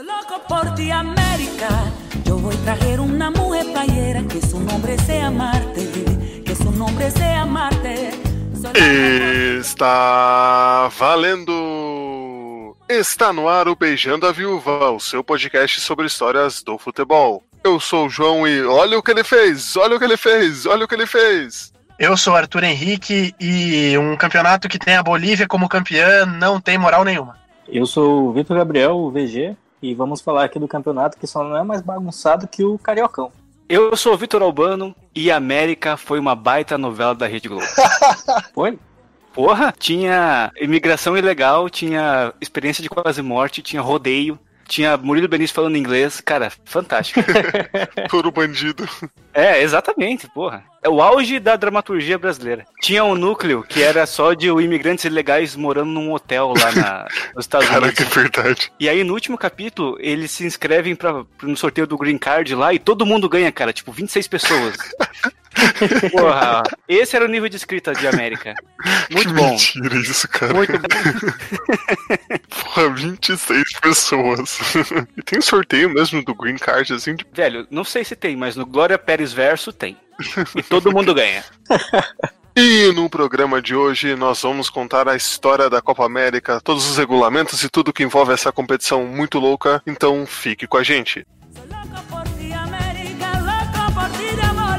Soy loco por ti, América. Yo voy a traer una mujer playera que su nombre sea Marte, que su nombre sea Marte. Está valendo! Está no ar o Beijando a Viúva, o seu podcast sobre histórias do futebol. Eu sou o João e olha o que ele fez, olha o que ele fez, olha o que ele fez. Eu sou Arthur Henrique e um campeonato que tem a Bolívia como campeã não tem moral nenhuma. Eu sou o Vitor Gabriel, o VG, e vamos falar aqui do campeonato que só não é mais bagunçado que o Cariocão. Eu sou o Vitor Albano e América foi uma baita novela da Rede Globo. Foi? Porra, tinha imigração ilegal, tinha experiência de quase morte, tinha rodeio, tinha Murilo Benício falando inglês. Cara, fantástico. Puro bandido. é, exatamente, porra. É o auge da dramaturgia brasileira. Tinha um núcleo que era só de imigrantes ilegais morando num hotel lá na- nos Estados Cara, Unidos. que verdade. E aí, no último capítulo, eles se inscrevem pra, no sorteio do Green Card lá e todo mundo ganha, cara. Tipo, 26 pessoas. Porra, esse era o nível de escrita de América. Muito que bom. mentira isso, cara. Muito bom. Porra, 26 pessoas. e tem sorteio mesmo do Green Card, assim, de Velho, não sei se tem, mas no Glória Pérez Verso tem. E todo mundo ganha. E no programa de hoje nós vamos contar a história da Copa América, todos os regulamentos e tudo que envolve essa competição muito louca, então fique com a gente. Soy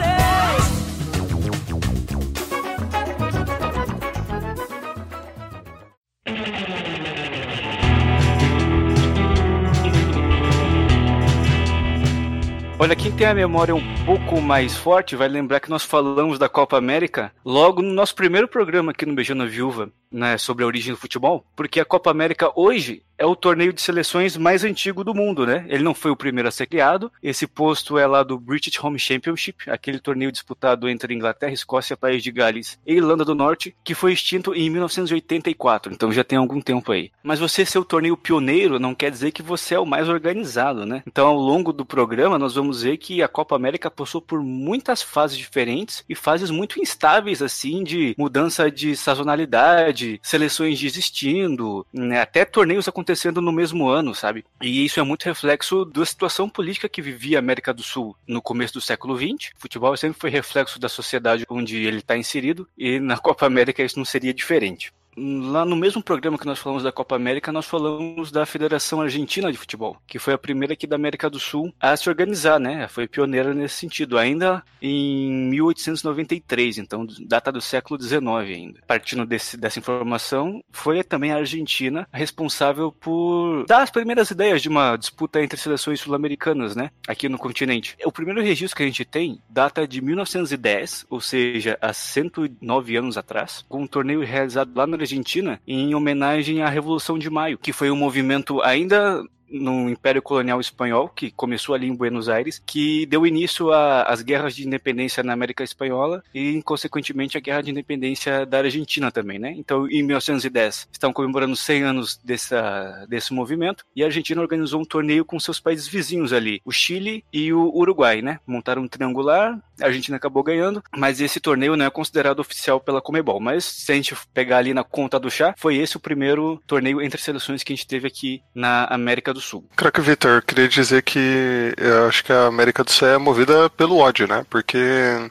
Olha, quem tem a memória um pouco mais forte vai lembrar que nós falamos da Copa América logo no nosso primeiro programa aqui no Beijando a Viúva, né, sobre a origem do futebol, porque a Copa América hoje é o torneio de seleções mais antigo do mundo, né? Ele não foi o primeiro a ser criado. Esse posto é lá do British Home Championship, aquele torneio disputado entre Inglaterra, Escócia, País de Gales e Irlanda do Norte, que foi extinto em 1984, então já tem algum tempo aí. Mas você ser o torneio pioneiro não quer dizer que você é o mais organizado, né? Então, ao longo do programa, nós vamos ver que a Copa América passou por muitas fases diferentes e fases muito instáveis, assim, de mudança de sazonalidade, seleções desistindo, né? até torneios acontecendo no mesmo ano, sabe? E isso é muito reflexo da situação política que vivia a América do Sul no começo do século XX. O futebol sempre foi reflexo da sociedade onde ele está inserido e na Copa América isso não seria diferente. Lá no mesmo programa que nós falamos da Copa América, nós falamos da Federação Argentina de Futebol, que foi a primeira aqui da América do Sul a se organizar, né? Foi pioneira nesse sentido, ainda em 1893, então data do século XIX ainda. Partindo desse, dessa informação, foi também a Argentina responsável por dar as primeiras ideias de uma disputa entre seleções sul-americanas, né? Aqui no continente. O primeiro registro que a gente tem data de 1910, ou seja, há 109 anos atrás, com um torneio realizado lá na Argentina em homenagem à Revolução de Maio, que foi um movimento ainda no Império Colonial Espanhol, que começou ali em Buenos Aires, que deu início às guerras de independência na América Espanhola e, consequentemente, a guerra de independência da Argentina também, né? Então, em 1910, estão comemorando 100 anos dessa, desse movimento e a Argentina organizou um torneio com seus países vizinhos ali, o Chile e o Uruguai, né? Montaram um triangular, a Argentina acabou ganhando, mas esse torneio não é considerado oficial pela Comebol. Mas se a gente pegar ali na conta do chá, foi esse o primeiro torneio entre seleções que a gente teve aqui na América do Sul. Crack Vitor, queria dizer que eu acho que a América do Sul é movida pelo ódio, né? Porque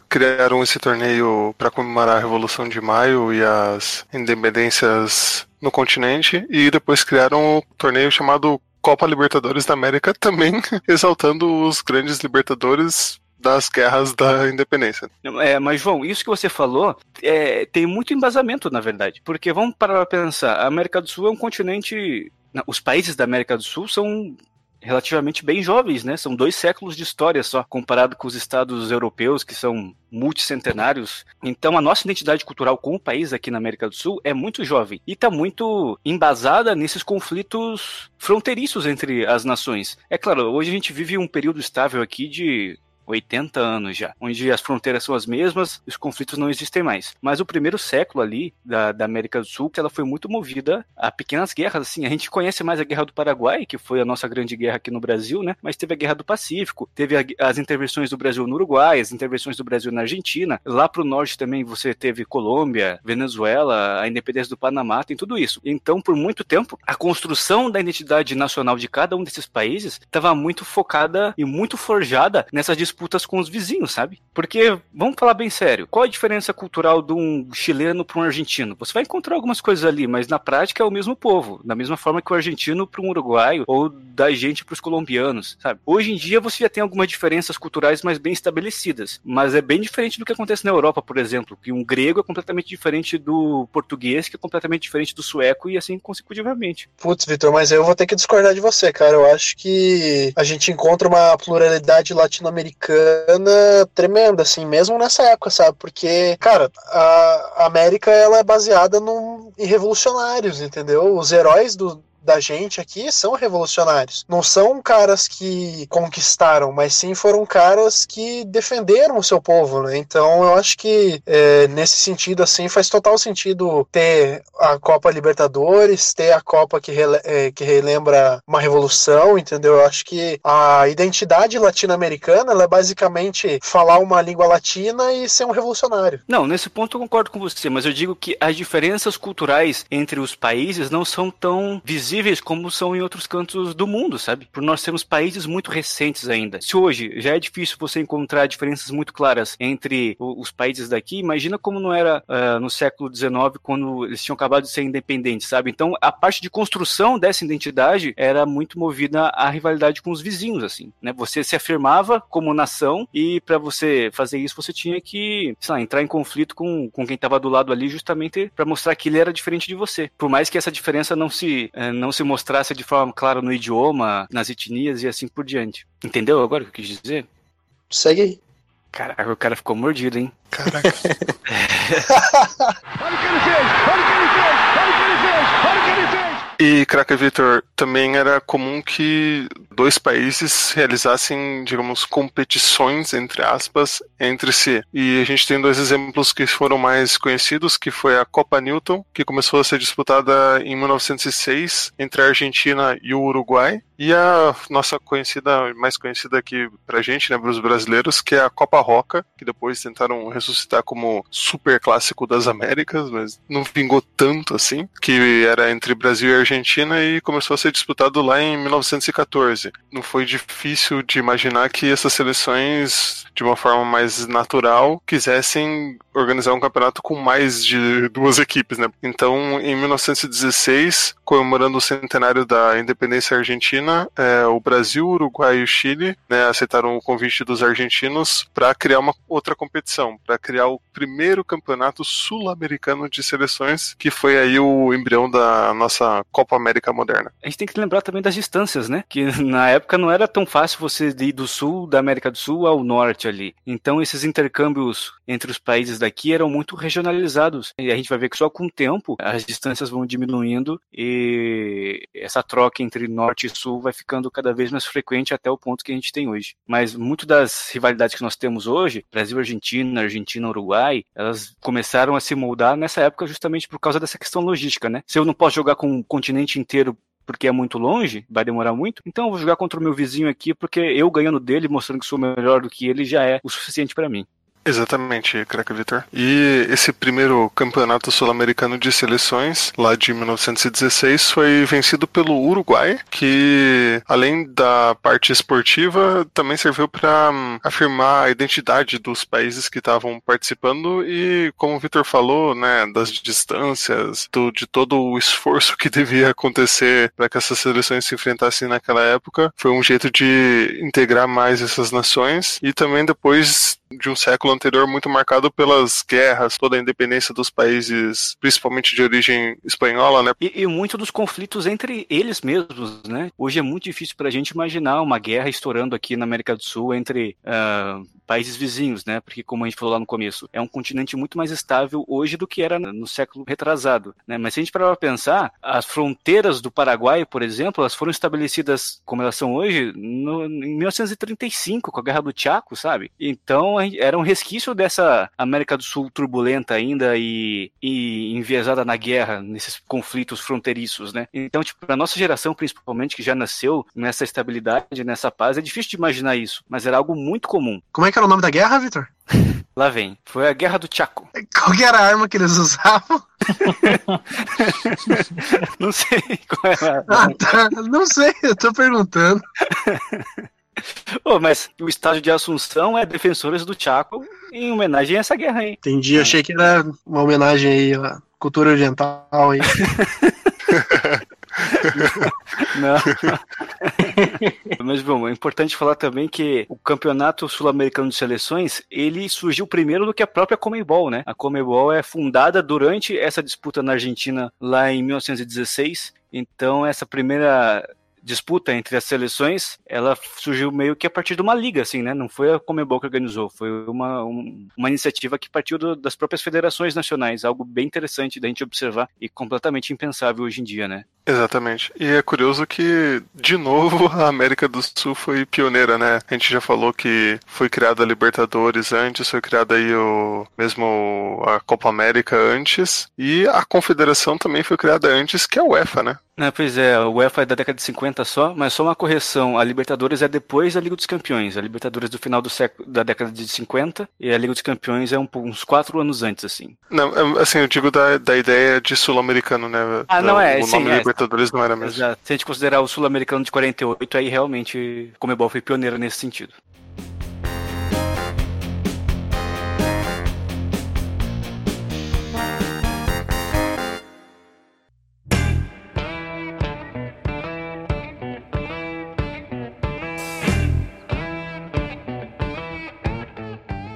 criaram esse torneio para comemorar a Revolução de Maio e as independências no continente e depois criaram o torneio chamado Copa Libertadores da América, também exaltando os grandes libertadores das guerras da independência. É, mas, João, isso que você falou é, tem muito embasamento, na verdade. Porque vamos parar pra pensar, a América do Sul é um continente. não, Os países da América do Sul são relativamente bem jovens, né? São dois séculos de história só, comparado com os estados europeus, que são multicentenários. Então, a nossa identidade cultural como país aqui na América do Sul é muito jovem e está muito embasada nesses conflitos fronteiriços entre as nações. É claro, hoje a gente vive um período estável aqui de 80 anos já, onde as fronteiras são as mesmas, os conflitos não existem mais. Mas o primeiro século ali da, da América do Sul, ela foi muito movida a pequenas guerras, assim. A gente conhece mais a Guerra do Paraguai, que foi a nossa grande guerra aqui no Brasil, né? Mas teve a Guerra do Pacífico, teve a, as intervenções do Brasil no Uruguai, as intervenções do Brasil na Argentina. Lá pro norte também você teve Colômbia, Venezuela, a independência do Panamá, tem tudo isso. Então, por muito tempo, a construção da identidade nacional de cada um desses países estava muito focada e muito forjada nessas disputas com os vizinhos, sabe? Porque, vamos falar bem sério, qual a diferença cultural de um chileno para um argentino? Você vai encontrar algumas coisas ali, mas na prática é o mesmo povo. Da mesma forma que o argentino para um uruguaio ou da gente para os colombianos, sabe? Hoje em dia você já tem algumas diferenças culturais mais bem estabelecidas, mas é bem diferente do que acontece na Europa, por exemplo, que um grego é completamente diferente do português, que é completamente diferente do sueco e assim consecutivamente. Putz, Vitor, mas eu vou ter que discordar de você, cara. Eu acho que a gente encontra uma pluralidade latino-americana tremenda, assim, mesmo nessa época, sabe? Porque, cara, a América ela é baseada num, em revolucionários, entendeu? Os heróis do, da gente aqui são revolucionários. Não são caras que conquistaram, mas sim foram caras que defenderam o seu povo, né? Então eu acho que é, nesse sentido, assim, faz total sentido ter a Copa Libertadores, ter a Copa que, rele é, que relembra uma revolução, entendeu? Eu acho que a identidade latino-americana é basicamente falar uma língua latina e ser um revolucionário. Não, nesse ponto eu concordo com você, mas eu digo que as diferenças culturais entre os países não são tão visíveis visíveis como são em outros cantos do mundo, sabe? Por nós sermos países muito recentes ainda. Se hoje já é difícil você encontrar diferenças muito claras entre os países daqui, imagina como não era uh, no século XIX, quando eles tinham acabado de ser independentes, sabe? Então, a parte de construção dessa identidade era muito movida à rivalidade com os vizinhos, assim, né? Você se afirmava como nação e para você fazer isso você tinha que, sei lá, entrar em conflito com, com quem estava do lado ali justamente para mostrar que ele era diferente de você. Por mais que essa diferença não se uh, não se mostrasse de forma clara no idioma, nas etnias e assim por diante. Entendeu agora o que eu quis dizer? Segue aí. Caraca, o cara ficou mordido, hein? Caraca. Olha o que ele fez! Olha o que ele fez! Olha o que ele fez! Olha o que ele fez! E, Cracker Victor, também era comum que dois países realizassem, digamos, competições, entre aspas, entre si. E a gente tem dois exemplos que foram mais conhecidos, que foi a Copa Newton, que começou a ser disputada em 1906 entre a Argentina e o Uruguai, e a nossa conhecida, mais conhecida aqui pra gente, né, para os brasileiros, que é a Copa Roca, que depois tentaram ressuscitar como super clássico das Américas, mas não vingou tanto assim, que era entre Brasil e Argentina e começou a ser disputado lá em 1914. Não foi difícil de imaginar que essas seleções, de uma forma mais natural, quisessem organizar um campeonato com mais de duas equipes, né? Então, em 1916, comemorando o centenário da independência argentina, é, o Brasil, o Uruguai e o Chile né, aceitaram o convite dos argentinos para criar uma outra competição, para criar o primeiro campeonato sul-americano de seleções, que foi aí o embrião da nossa Copa América moderna. A gente tem que lembrar também das distâncias, né? Que na época não era tão fácil você ir do sul da América do Sul ao norte ali. Então esses intercâmbios entre os países daqui eram muito regionalizados. E a gente vai ver que só com o tempo as distâncias vão diminuindo e essa troca entre norte e sul vai ficando cada vez mais frequente até o ponto que a gente tem hoje. Mas muito das rivalidades que nós temos hoje, Brasil-Argentina, Argentina-Uruguai, elas começaram a se moldar nessa época justamente por causa dessa questão logística, né? Se eu não posso jogar com o continente inteiro porque é muito longe, vai demorar muito. Então eu vou jogar contra o meu vizinho aqui, porque eu ganhando dele, mostrando que sou melhor do que ele, já é o suficiente para mim. Exatamente, Crack Vitor. E esse primeiro campeonato sul-americano de seleções, lá de 1916, foi vencido pelo Uruguai, que além da parte esportiva, também serviu para um, afirmar a identidade dos países que estavam participando e, como o Vitor falou, né, das distâncias, do, de todo o esforço que devia acontecer para que essas seleções se enfrentassem naquela época, foi um jeito de integrar mais essas nações e também depois de um século anterior muito marcado pelas guerras, toda a independência dos países, principalmente de origem espanhola, né? E, e muito dos conflitos entre eles mesmos, né? Hoje é muito difícil para a gente imaginar uma guerra estourando aqui na América do Sul entre uh, países vizinhos, né? Porque, como a gente falou lá no começo, é um continente muito mais estável hoje do que era no século retrasado, né? Mas se a gente parar para pensar, as fronteiras do Paraguai, por exemplo, elas foram estabelecidas como elas são hoje no, em 1935, com a Guerra do Chaco, sabe? Então, era um resquício dessa América do Sul turbulenta ainda e, e enviesada na guerra, nesses conflitos fronteiriços, né? Então, tipo, a nossa geração, principalmente, que já nasceu nessa estabilidade, nessa paz, é difícil de imaginar isso, mas era algo muito comum. Como é que era o nome da guerra, Vitor? Lá vem. Foi a Guerra do Chaco. Qual era a arma que eles usavam? Não sei qual era. Ah, tá. Não sei, eu tô perguntando. Oh, mas o estádio de Assunção é Defensores do Chaco em homenagem a essa guerra aí. Entendi, eu achei que era uma homenagem aí à cultura oriental aí. Não. Mas bom, é importante falar também que o Campeonato Sul-Americano de Seleções, ele surgiu primeiro do que a própria Comebol, né? A Comebol é fundada durante essa disputa na Argentina lá em 1916. Então, essa primeira disputa entre as seleções, ela surgiu meio que a partir de uma liga, assim, né? Não foi a Comebol que organizou, foi uma, um, uma iniciativa que partiu do, das próprias federações nacionais, algo bem interessante da gente observar e completamente impensável hoje em dia, né? Exatamente. E é curioso que, de novo, a América do Sul foi pioneira, né? A gente já falou que foi criada a Libertadores antes, foi criada aí o mesmo a Copa América antes, e a Confederação também foi criada antes, que é a UEFA, né? É, pois é, o UEFA é da década de 50 só, mas só uma correção. A Libertadores é depois da Liga dos Campeões. A Libertadores do final do século, da década de 50 e a Liga dos Campeões é um, uns quatro anos antes, assim. Não, assim, eu digo da, da ideia de sul-americano, né? Ah, não é, o sim, nome é. Libertadores não era mesmo. Exato. Se a gente considerar o sul-americano de 48, aí realmente Comebol foi pioneiro nesse sentido.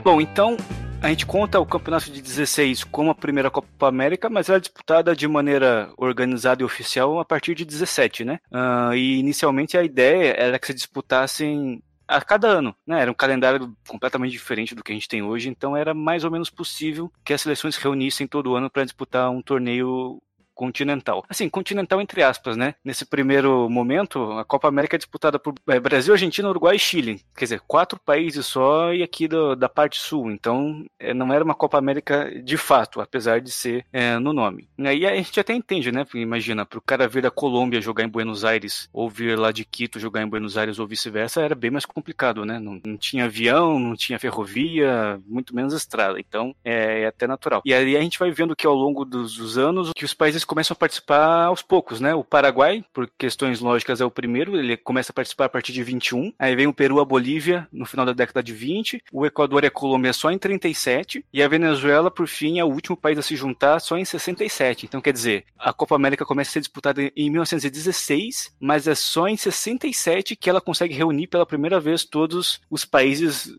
Bom, então a gente conta o campeonato de 16 como a primeira Copa América, mas ela é disputada de maneira organizada e oficial a partir de 17, né? Uh, e inicialmente a ideia era que se disputassem a cada ano, né? Era um calendário completamente diferente do que a gente tem hoje, então era mais ou menos possível que as seleções se reunissem todo ano para disputar um torneio continental. Assim, continental entre aspas, né? Nesse primeiro momento, a Copa América é disputada por é, Brasil, Argentina, Uruguai e Chile. Quer dizer, quatro países só e aqui do, da parte sul. Então, é, não era uma Copa América de fato, apesar de ser é, no nome. E aí a gente até entende, né? Porque imagina, para o cara vir da Colômbia jogar em Buenos Aires, ou vir lá de Quito jogar em Buenos Aires, ou vice-versa, era bem mais complicado, né? Não, não, tinha avião, não tinha ferrovia, muito menos estrada. Então, é, é até natural. E aí a gente vai vendo que ao longo dos, dos anos, que os países começam a participar aos poucos, né? O Paraguai, por questões lógicas, é o primeiro, ele começa a participar a partir de 21. Aí vem o Peru, a Bolívia, no final da década de 20. O Equador e a Colômbia só em 37. E a Venezuela, por fim, é o último país a se juntar só em 67. Então, quer dizer, a Copa América começa a ser disputada em 1916, mas é só em 67 que ela consegue reunir pela primeira vez todos os países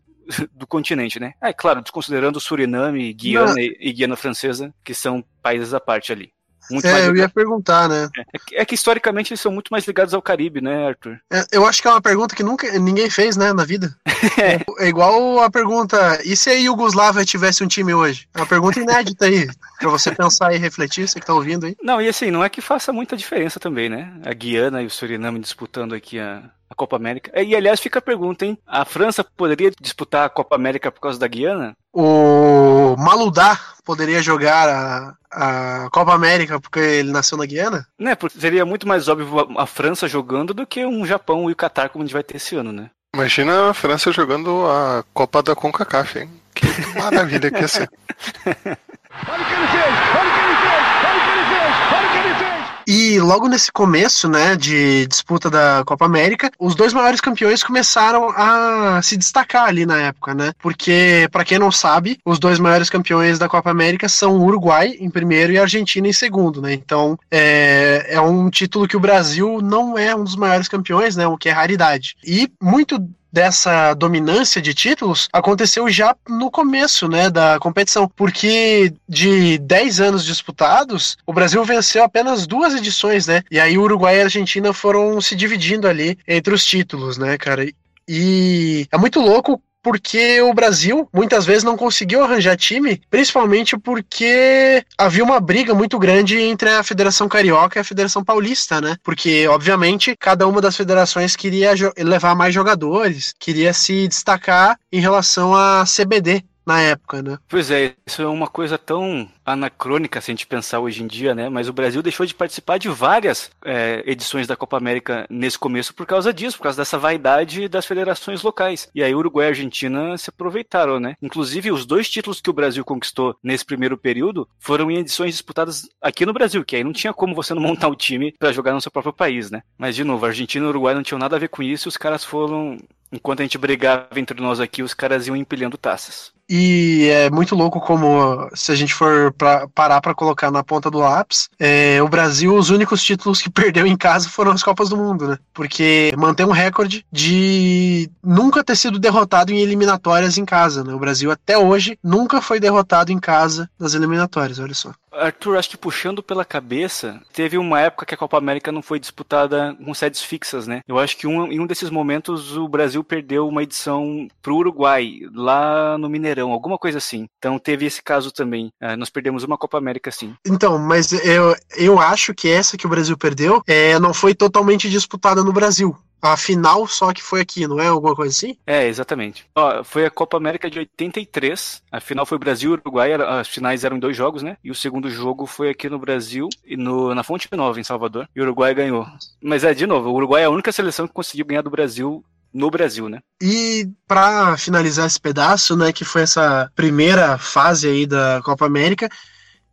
do continente, né? É claro, desconsiderando Suriname, Guiana Não. e Guiana Francesa, que são países à parte ali. Muito é, eu ia perguntar, né? É que, é que, historicamente eles são muito mais ligados ao Caribe, né, Arthur? É, eu acho que é uma pergunta que nunca ninguém fez, né, na vida. é. é igual a pergunta: e se a Iugoslávia tivesse um time hoje? É uma pergunta inédita aí, pra você pensar e refletir, você que tá ouvindo aí. Não, e assim, não é que faça muita diferença também, né? A Guiana e o Suriname disputando aqui a, a Copa América. E aliás, fica a pergunta, hein? A França poderia disputar a Copa América por causa da Guiana? O Maludá poderia jogar a, a Copa América porque ele nasceu na Guiana? Né, porque seria muito mais óbvio a França jogando do que um Japão e o Catar como a gente vai ter esse ano, né? Imagina a França jogando a Copa da CONCACAF, hein? Que maravilha que ia ser. Olha o que ele fez! Olha o que ele fez! Olha o que ele fez! Olha o que ele fez! E logo nesse começo, né, de disputa da Copa América, os dois maiores campeões começaram a se destacar ali na época, né? Porque, para quem não sabe, os dois maiores campeões da Copa América são o Uruguai em primeiro e a Argentina em segundo, né? Então, é, é um título que o Brasil não é um dos maiores campeões, né? O que é raridade. E muito dessa dominância de títulos aconteceu já no começo, né, da competição, porque de 10 anos disputados, o Brasil venceu apenas duas edições, né? E aí Uruguai e Argentina foram se dividindo ali entre os títulos, né, cara? E é muito louco porque o Brasil muitas vezes não conseguiu arranjar time, principalmente porque havia uma briga muito grande entre a Federação Carioca e a Federação Paulista, né? Porque, obviamente, cada uma das federações queria levar mais jogadores, queria se destacar em relação à CBD na época, né? Pois é, isso é uma coisa tão anacrônica se a gente pensar hoje em dia, né? Mas o Brasil deixou de participar de várias é, edições da Copa América nesse começo por causa disso, por causa dessa vaidade das federações locais. E aí Uruguai e Argentina se aproveitaram, né? Inclusive os dois títulos que o Brasil conquistou nesse primeiro período foram em edições disputadas aqui no Brasil, que aí não tinha como você não montar o um time para jogar no seu próprio país, né? Mas de novo, Argentina e Uruguai não tinham nada a ver com isso, e os caras foram Enquanto a gente brigava entre nós aqui, os caras iam empilhando taças. E é muito louco como, se a gente for pra, parar para colocar na ponta do lápis, é, o Brasil, os únicos títulos que perdeu em casa foram as Copas do Mundo, né? Porque mantém um recorde de nunca ter sido derrotado em eliminatórias em casa, né? O Brasil até hoje nunca foi derrotado em casa nas eliminatórias, olha só. Arthur, acho que puxando pela cabeça, teve uma época que a Copa América não foi disputada com sedes fixas, né? Eu acho que um, em um desses momentos o Brasil perdeu uma edição pro Uruguai, lá no Mineirão, alguma coisa assim. Então teve esse caso também. Uh, nós perdemos uma Copa América, sim. Então, mas eu, eu acho que essa que o Brasil perdeu é, não foi totalmente disputada no Brasil a final só que foi aqui, não é alguma coisa assim? É, exatamente. Ó, foi a Copa América de 83. A final foi Brasil e Uruguai. As finais eram dois jogos, né? E o segundo jogo foi aqui no Brasil e no, na Fonte Nova, em Salvador. E o Uruguai ganhou. Mas é, de novo, o Uruguai é a única seleção que conseguiu ganhar do Brasil no Brasil, né? E para finalizar esse pedaço, né, que foi essa primeira fase aí da Copa América,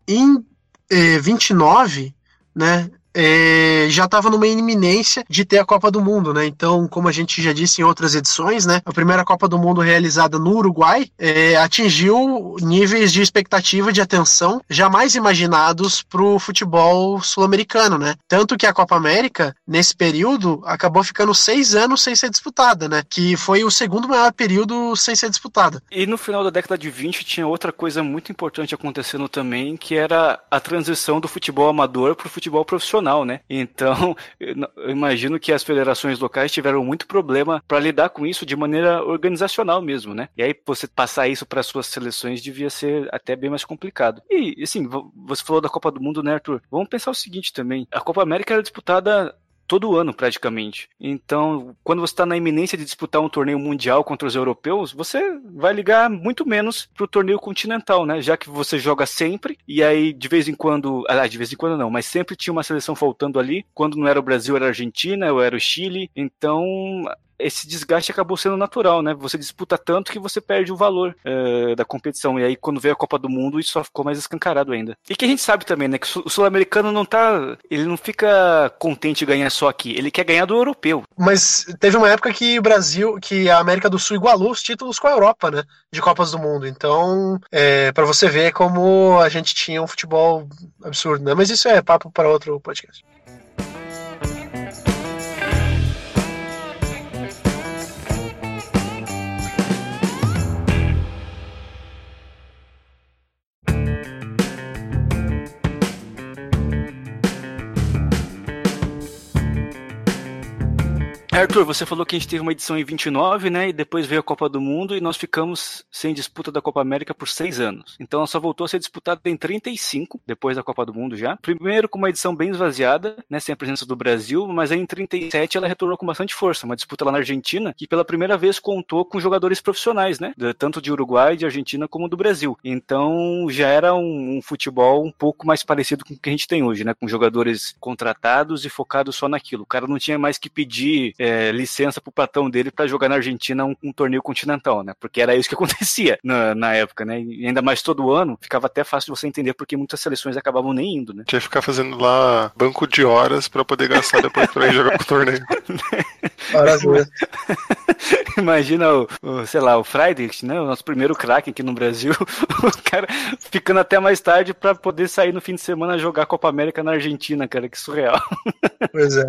em eh, 29, né, é, já estava numa iminência de ter a Copa do Mundo, né? Então, como a gente já disse em outras edições, né? A primeira Copa do Mundo realizada no Uruguai é, atingiu níveis de expectativa de atenção jamais imaginados para o futebol sul-americano, né? Tanto que a Copa América, nesse período, acabou ficando seis anos sem ser disputada, né? Que foi o segundo maior período sem ser disputada. E no final da década de 20 tinha outra coisa muito importante acontecendo também, que era a transição do futebol amador para o futebol profissional nacional, né? Então, eu imagino que as federações locais tiveram muito problema para lidar com isso de maneira organizacional mesmo, né? E aí você passar isso para suas seleções devia ser até bem mais complicado. E assim, você falou da Copa do Mundo, né, Arthur? Vamos pensar o seguinte também: a Copa América era disputada todo ano praticamente. Então, quando você está na iminência de disputar um torneio mundial contra os europeus, você vai ligar muito menos para o torneio continental, né? Já que você joga sempre e aí de vez em quando, ah, de vez em quando não, mas sempre tinha uma seleção faltando ali. Quando não era o Brasil, era a Argentina, ou era o Chile. Então, esse desgaste acabou sendo natural, né? Você disputa tanto que você perde o valor uh, da competição. E aí, quando veio a Copa do Mundo, isso só ficou mais escancarado ainda. E que a gente sabe também, né? Que o sul-americano não tá. Ele não fica contente em ganhar só aqui. Ele quer ganhar do europeu. Mas teve uma época que o Brasil, que a América do Sul igualou os títulos com a Europa, né? De Copas do Mundo. Então, é, para você ver como a gente tinha um futebol absurdo, né? Mas isso é papo para outro podcast. Arthur, você falou que a gente teve uma edição em 29, né? E depois veio a Copa do Mundo e nós ficamos sem disputa da Copa América por seis anos. Então ela só voltou a ser disputada em 35, depois da Copa do Mundo já. Primeiro com uma edição bem esvaziada, né? Sem a presença do Brasil, mas aí em 37 ela retornou com bastante força. Uma disputa lá na Argentina que pela primeira vez contou com jogadores profissionais, né? Tanto de Uruguai, de Argentina, como do Brasil. Então já era um, um futebol um pouco mais parecido com o que a gente tem hoje, né? Com jogadores contratados e focados só naquilo. O cara não tinha mais que pedir é, licença pro patrão dele para jogar na Argentina um, um, torneio continental, né? Porque era isso que acontecia na, na, época, né? E ainda mais todo ano, ficava até fácil de você entender porque muitas seleções acabavam nem indo, né? Tinha que ficar fazendo lá banco de horas para poder gastar depois pra ir jogar o torneio. Maravilha. Imagina o, o, sei lá, o Friedrich, né? O nosso primeiro craque aqui no Brasil. O cara ficando até mais tarde pra poder sair no fim de semana jogar Copa América na Argentina, cara. Que surreal. Pois é.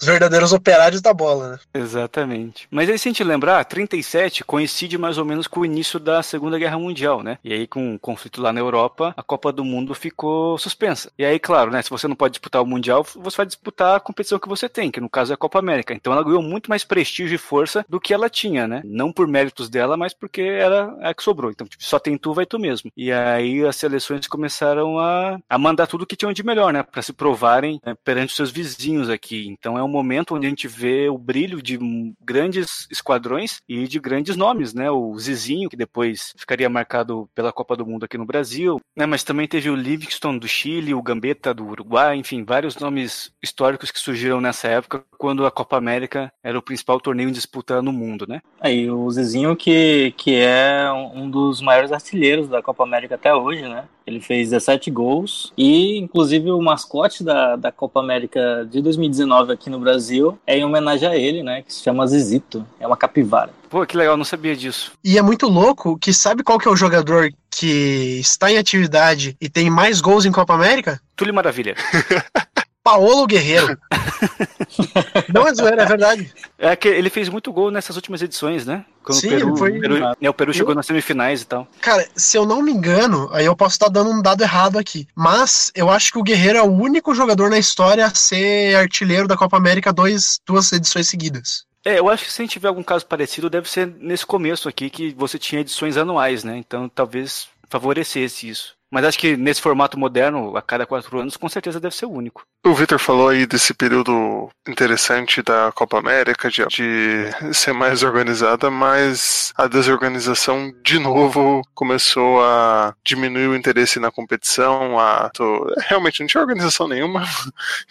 Os verdadeiros operários da bola, né? Exatamente. Mas aí, se a gente lembrar, 37 coincide mais ou menos com o início da Segunda Guerra Mundial, né? E aí, com o conflito lá na Europa, a Copa do Mundo ficou suspensa. E aí, claro, né? Se você não pode disputar o Mundial, você vai disputar a competição que você tem, que no caso é a Copa América. Então ela ganhou muito mais prestígio e força do que ela tinha, né? Não por méritos dela, mas porque era a que sobrou. Então, tipo, só tem tu, vai tu mesmo. E aí as seleções começaram a, a mandar tudo que tinham de melhor, né? Pra se provarem né, perante os seus vizinhos aqui. Então é um momento onde a gente vê o brilho de grandes esquadrões e de grandes nomes, né? O Zizinho, que depois ficaria marcado pela Copa do Mundo aqui no Brasil, né? Mas também teve o Livingston do Chile, o Gambetta do Uruguai, enfim, vários nomes históricos que surgiram nessa época, quando a Copa América era o principal torneio em disputa no mundo, né? Aí o Zizinho que, que é um dos maiores artilheiros da Copa América até hoje, né? Ele fez 17 gols e, inclusive, o mascote da, da Copa América de 2019 aqui no Brasil é em homenagem a ele, né? Que se chama Zizito. É uma capivara. Pô, que legal, não sabia disso. E é muito louco que sabe qual que é o jogador que está em atividade e tem mais gols em Copa América? Túlio Maravilha. Paolo Guerreiro. Não é zoeira, é verdade. É que ele fez muito gol nessas últimas edições, né? Quando Sim, o Peru, foi- Peru- né, o Peru chegou nas semifinais e tal. Cara, se eu não me engano, aí eu posso estar dando um dado errado aqui, mas eu acho que o Guerreiro é o único jogador na história a ser artilheiro da Copa América dois, duas edições seguidas. É, eu acho que se a gente tiver algum caso parecido, deve ser nesse começo aqui que você tinha edições anuais, né? Então talvez favorecesse isso. Mas acho que nesse formato moderno, a cada quatro anos, com certeza deve ser o único. O Victor falou aí desse período interessante da Copa América, de, de ser mais organizada, mas a desorganização de novo começou a diminuir o interesse na competição. A, tô- realmente não tinha organização nenhuma.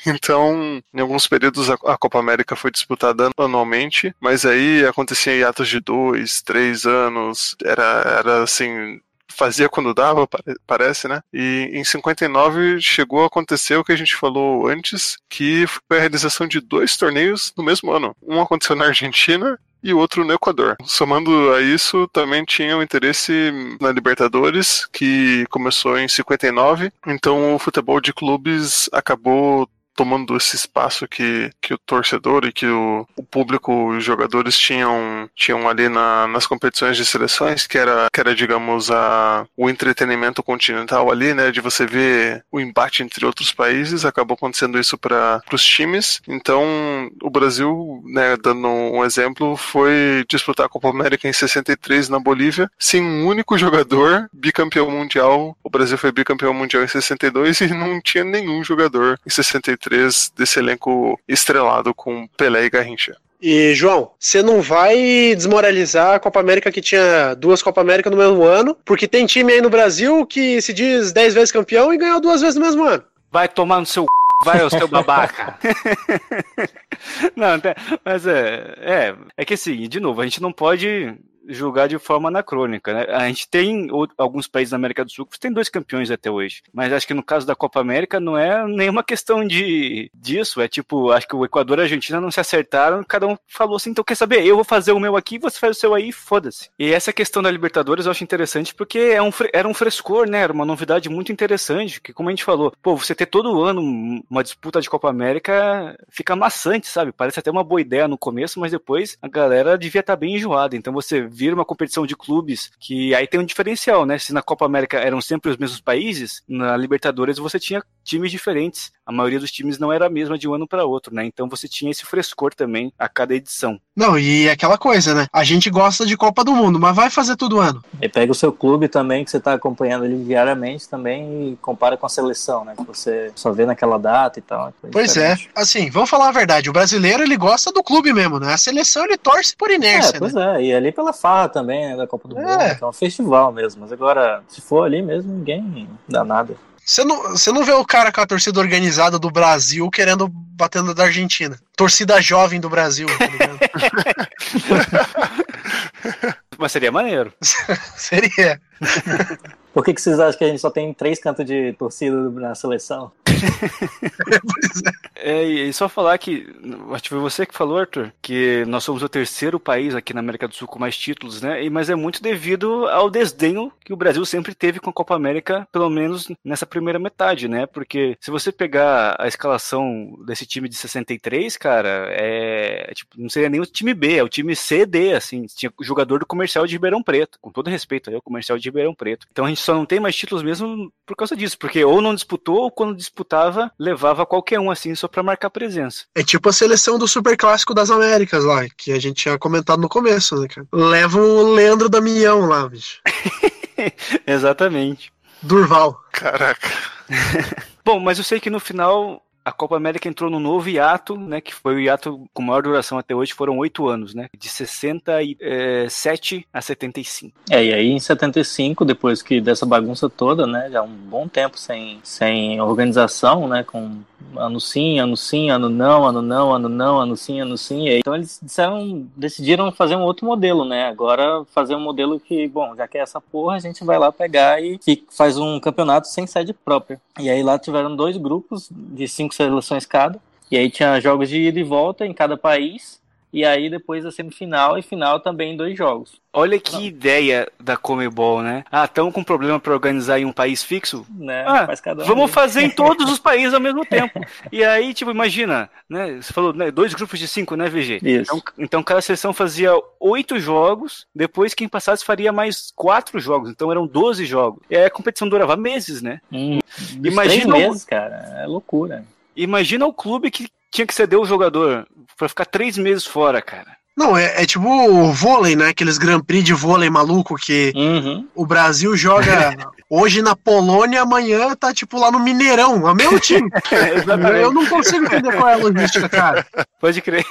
Então, em alguns períodos a, a Copa América foi disputada anualmente, mas aí acontecia em atos de dois, três anos. Era, era assim fazia quando dava, pare- parece, né? E em 59 chegou a acontecer o que a gente falou antes, que foi a realização de dois torneios no mesmo ano. Um aconteceu na Argentina e o outro no Equador. Somando a isso, também tinha o interesse na Libertadores, que começou em 59. Então o futebol de clubes acabou tomando esse espaço que, que o torcedor e que o, o público, os jogadores tinham, tinham ali na- nas competições de seleções, que era, que era digamos, a, o entretenimento continental ali, né, de você ver o embate entre outros países, acabou acontecendo isso para os times. Então, o Brasil, né, dando um exemplo, foi disputar a Copa América em 63 na Bolívia, sem um único jogador bicampeão mundial. O Brasil foi bicampeão mundial em 62 e não tinha nenhum jogador em 63 desse elenco estrelado com Pelé e Garrincha. E, João, você não vai desmoralizar a Copa América que tinha duas Copa América no mesmo ano, porque tem time aí no Brasil que se diz 10 vezes campeão e ganhou duas vezes no mesmo ano. Vai tomar no seu c... vai, ô seu babaca. não, até- mas é, é, é que assim, de novo, a gente não pode julgar de forma anacrônica, né? A gente tem alguns países da América do Sul que tem dois campeões até hoje, mas acho que no caso da Copa América não é nenhuma questão de disso, é tipo, acho que o Equador e a Argentina não se acertaram, cada um falou assim, então quer saber, eu vou fazer o meu aqui, você faz o seu aí, foda-se. E essa questão da Libertadores eu acho interessante porque é um, era um frescor, né? Era uma novidade muito interessante, que como a gente falou, pô, você ter todo ano uma disputa de Copa América fica maçante, sabe? Parece até uma boa ideia no começo, mas depois a galera devia estar bem enjoada. Então você vira uma competição de clubes que aí tem um diferencial, né? Se na Copa América eram sempre os mesmos países, na Libertadores você tinha times diferentes. A maioria dos times não era a mesma de um ano para outro, né? Então você tinha esse frescor também a cada edição. Não, e aquela coisa, né? A gente gosta de Copa do Mundo, mas vai fazer todo ano. E pega o seu clube também, que você está acompanhando ele diariamente também, e compara com a seleção, né? Que você só vê naquela data e tal. Pois é. Assim, vamos falar a verdade. O brasileiro, ele gosta do clube mesmo, né? A seleção, ele torce por É, inércia, pois né? é, e ali pela farra também, né, da Copa do É. Mundo, é um festival mesmo. Mas agora, se for ali mesmo, ninguém dá nada. Você não, você não vê o cara com a torcida organizada do Brasil querendo batendo da Argentina. Torcida jovem do Brasil, tá? Mas seria maneiro. Seria. Por que, que vocês acham que a gente só tem três cantos de torcida na seleção? É, e só falar que, acho que foi você que falou, Arthur, que nós somos o terceiro país aqui na América do Sul com mais títulos, né? Mas é muito devido ao desdenho que o Brasil sempre teve com a Copa América, pelo menos nessa primeira metade, né? Porque se você pegar a escalação desse time de 63, cara, é, é tipo, não seria nem o time B, é o time C, D, assim. Tinha jogador do comercial de Ribeirão Preto, com todo respeito aí, o comercial de Ribeirão Preto. Então a gente só não tem mais títulos mesmo por causa disso, porque ou não disputou, ou quando disputava, levava qualquer um assim só pra marcar presença. É tipo a seleção do Super Clássico das Américas lá, que a gente tinha comentado no começo, né, cara? Leva o Leandro Damião lá, bicho. Exatamente. Durval. Caraca. Bom, mas eu sei que no final a Copa América entrou num novo hiato, né? Que foi o hiato com maior duração até hoje, foram oito anos, né? De 67 a 75. É, e aí em 75, depois que dessa bagunça toda, né? Já um bom tempo sem, sem organização, né? Com ano sim, ano sim, ano não, ano não, ano não, ano sim, ano sim. Então eles disseram, decidiram fazer um outro modelo, né? Agora fazer um modelo que, bom, já que é essa porra, a gente vai lá pegar e faz um campeonato sem sede própria. E aí lá tiveram dois grupos de cinco seleções cada. E aí tinha jogos de ida e volta em cada país. E aí depois a semifinal e final também dois jogos. Olha que ideia da Comebol, né? Ah, estão com problema para organizar em um país fixo? Né? Ah, Faz cada um vamos aí. fazer em todos os países ao mesmo tempo. E aí, tipo, imagina, né? Você falou, né, dois grupos de cinco, né, VG? Isso. Então, então cada seleção fazia oito jogos, depois quem passasse faria mais quatro jogos, então eram 12 jogos. E aí a competição durava meses, né? Hum, Imagina três meses, cara. É loucura. Imagina o clube que tinha que ceder o jogador pra ficar três meses fora, cara. Não, é, é tipo o vôlei, né? Aqueles Grand Prix de vôlei maluco que Uhum. o Brasil joga hoje na Polônia, amanhã tá tipo lá no Mineirão, é o mesmo time. Eu não consigo entender qual é a logística, cara. Pode crer.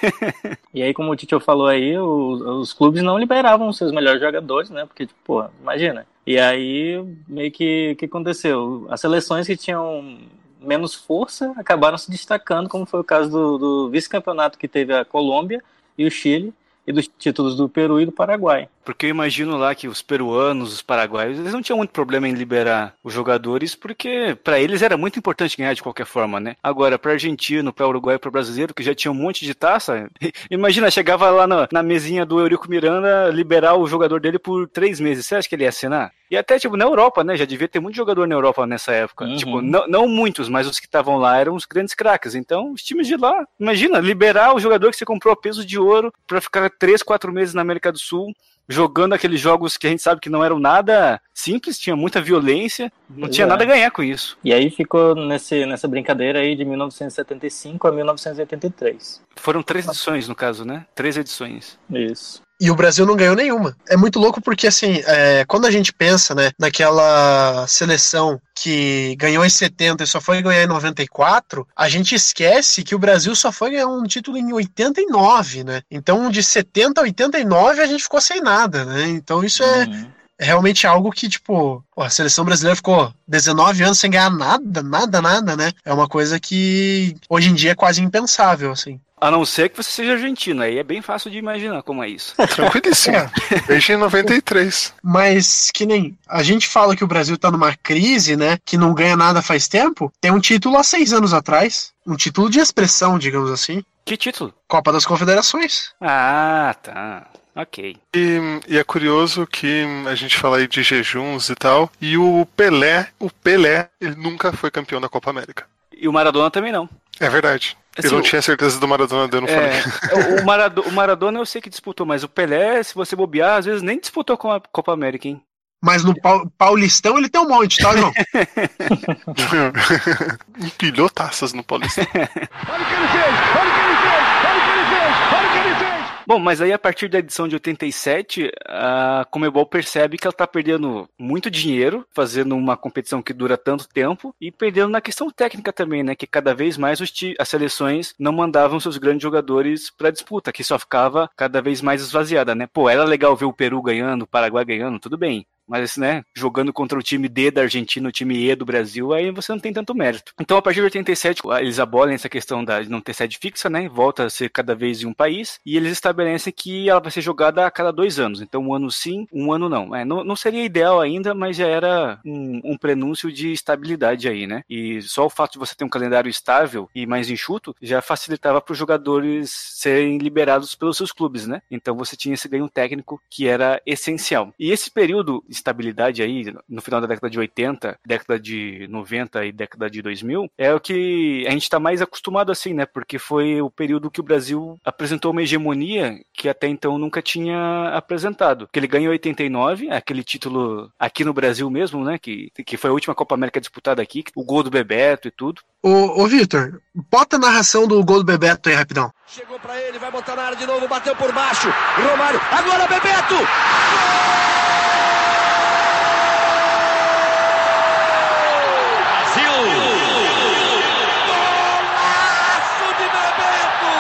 E aí, como o Tito falou aí, os, os clubes não liberavam os seus melhores jogadores, né? Porque, tipo, pô, imagina. E aí, meio que o que aconteceu? As seleções que tinham menos força acabaram se destacando, como foi o caso do, do vice-campeonato que teve a Colômbia e o Chile, e dos títulos do Peru e do Paraguai. Porque eu imagino lá que os peruanos, os paraguaios, eles não tinham muito problema em liberar os jogadores, porque pra eles era muito importante ganhar de qualquer forma, né? Agora, pra argentino, pra uruguaio, pra brasileiro, que já tinha um monte de taça, imagina, chegava lá na, na mesinha do Eurico Miranda, liberar o jogador dele por três meses. Você acha que ele ia assinar? E até, tipo, na Europa, né? Já devia ter muito jogador na Europa nessa época. Uhum. Tipo, não, não muitos, mas os que estavam lá eram os grandes craques. Então, os times de lá, imagina, liberar o jogador que você comprou a peso de ouro pra ficar três, quatro meses na América do Sul, jogando aqueles jogos que a gente sabe que não eram nada simples, tinha muita violência, não tinha é. nada a ganhar com isso. E aí ficou nesse, nessa brincadeira aí de 1975 a 1983. Foram três edições, no caso, né? Três edições. Isso. E o Brasil não ganhou nenhuma. É muito louco porque, assim, é, quando a gente pensa, né, naquela seleção que ganhou em 70 e só foi ganhar em 94, a gente esquece que o Brasil só foi ganhar um título em 89, né? Então, de 70 a 89, a gente ficou sem nada, né? Então, isso é, Uhum. realmente algo que, tipo, a seleção brasileira ficou 19 anos sem ganhar nada, nada, nada, né? É uma coisa que hoje em dia é quase impensável, assim. A não ser que você seja argentino, aí é bem fácil de imaginar como é isso. Tranquilíssimo. Desde 93. Mas que nem a gente fala que o Brasil tá numa crise, né? Que não ganha nada faz tempo. Tem um título há seis anos atrás. Um título de expressão, digamos assim. Que título? Copa das Confederações. Ah, tá. Ok. E, e é curioso que a gente fala aí de jejuns e tal. E o Pelé, o Pelé, ele nunca foi campeão da Copa América. E o Maradona também não. É verdade. Eu Assim, não o- tinha certeza do Maradona, eu falei. É, o, Marado- o Maradona eu sei que disputou, mas o Pelé, se você bobear, às vezes nem disputou com a Copa América, hein? Mas no Pau- Paulistão ele tem um monte, tá, João? Empilhou taças no Paulista. Olha o que ele fez! Olha o que ele fez! Olha o que ele fez! Olha o que ele fez! Bom, mas aí a partir da edição de 87, a Comebol percebe que ela tá perdendo muito dinheiro fazendo uma competição que dura tanto tempo e perdendo na questão técnica também, né? Que cada vez mais as seleções não mandavam seus grandes jogadores pra disputa, que só ficava cada vez mais esvaziada, né? Pô, era legal ver o Peru ganhando, o Paraguai ganhando, tudo bem. Mas, né, jogando contra o time D da Argentina, o time E do Brasil, aí você não tem tanto mérito. Então, a partir de 87, eles abolem essa questão da, de não ter sede fixa, né? Volta a ser cada vez em um país, e eles estabelecem que ela vai ser jogada a cada dois anos. Então, um ano sim, um ano não. É, não, não seria ideal ainda, mas já era um, um prenúncio de estabilidade aí, né? E só o fato de você ter um calendário estável e mais enxuto já facilitava para os jogadores serem liberados pelos seus clubes, né? Então você tinha esse ganho técnico que era essencial. E esse período estabilidade aí, no final da década de 80, década de 90 e década de 2000, é o que a gente está mais acostumado assim, né? Porque foi o período que o Brasil apresentou uma hegemonia que até então nunca tinha apresentado. Que ele ganhou em 89, aquele título aqui no Brasil mesmo, né? Que, que foi a última Copa América disputada aqui, o gol do Bebeto e tudo. Ô, ô Vitor, bota a narração do gol do Bebeto aí rapidão. Chegou pra ele, vai botar na área de novo, bateu por baixo. Romário, agora Bebeto! Brasil! Golaço de Bebeto!